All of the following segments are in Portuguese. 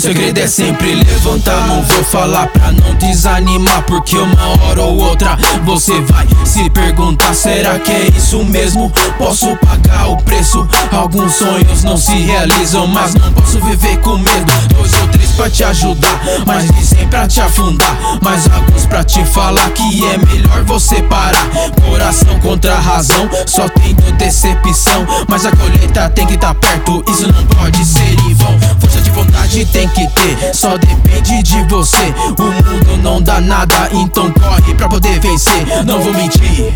segredo é sempre levantar. Não vou falar pra não desanimar, porque uma hora ou outra você vai se perguntar: será que é isso mesmo? Posso pagar o preço? Alguns sonhos não se realizam, mas não posso viver com medo. Dois ou três pra te ajudar, mas dizem pra te afundar. Mas alguns pra te falar que é melhor você parar. Coração contra a razão, só tendo decepção. Mas a colheita tem que estar tá perto, isso não pode ser em vão. Força de vontade tem que ter, só depende de você. O mundo não dá nada, então corre pra poder vencer. Não vou mentir,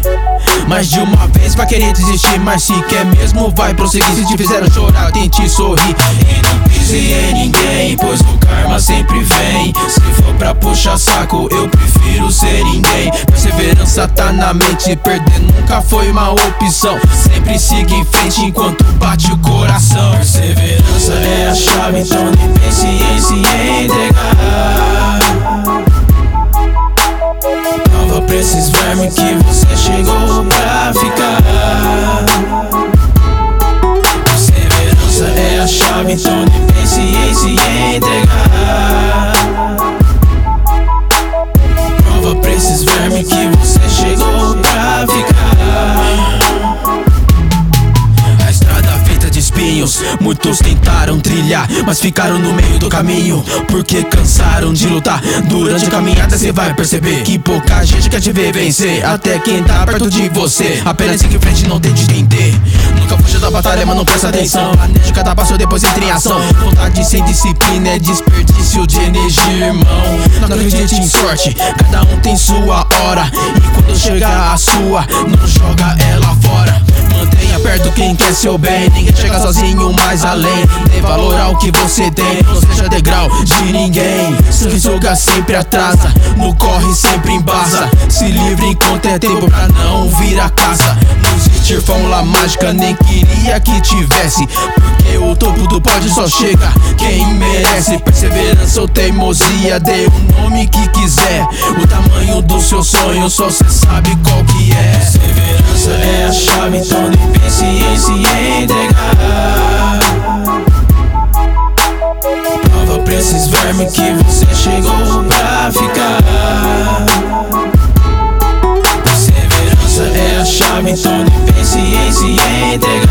mas de uma vez vai querer desistir. Mas se quer mesmo, vai prosseguir. Se te fizeram chorar, tente sorrir. E não pise em ninguém, pois o karma sempre vem. Se for pra puxar saco, eu prefiro ser ninguém. Perseverança tá na mente, perder nunca foi uma opção. Sempre siga em frente enquanto bate o coração. Perseverança é a chave, então se entregar. Prova pra esses vermes que você chegou pra ficar. Perseverança é a chave, então nem pense em se entregar. Muitos tentaram trilhar, mas ficaram no meio do caminho. Porque cansaram de lutar. Durante a caminhada você vai perceber que pouca gente quer te ver vencer. Até quem tá perto de você. Apenas siga em frente, não tente entender. Nunca fuja da batalha, mas não presta atenção. Planeje cada passo, depois entre em ação. Vontade sem disciplina é desperdício de energia, irmão. Não acredite em sorte, cada um tem sua hora. E quando chegar a sua, não joga ela fora. Perto quem quer seu bem. Ninguém chega sozinho mais além. Dê valor ao que você tem. Não seja degrau de ninguém. suga sempre atrasa. No corre sempre embasa. Se livre enquanto é tempo pra não vir a casa. Não existe fórmula mágica, nem queria que tivesse. Porque o topo do pódio só chega quem merece. Perseverança ou teimosia, dê o nome que quiser. O tamanho do seu sonho só cê sabe qual que é. Perseverança é chave de difícil em se entregar. Prova pra esses vermes que você chegou pra ficar. Perseverança é a chave de difícil em se entregar.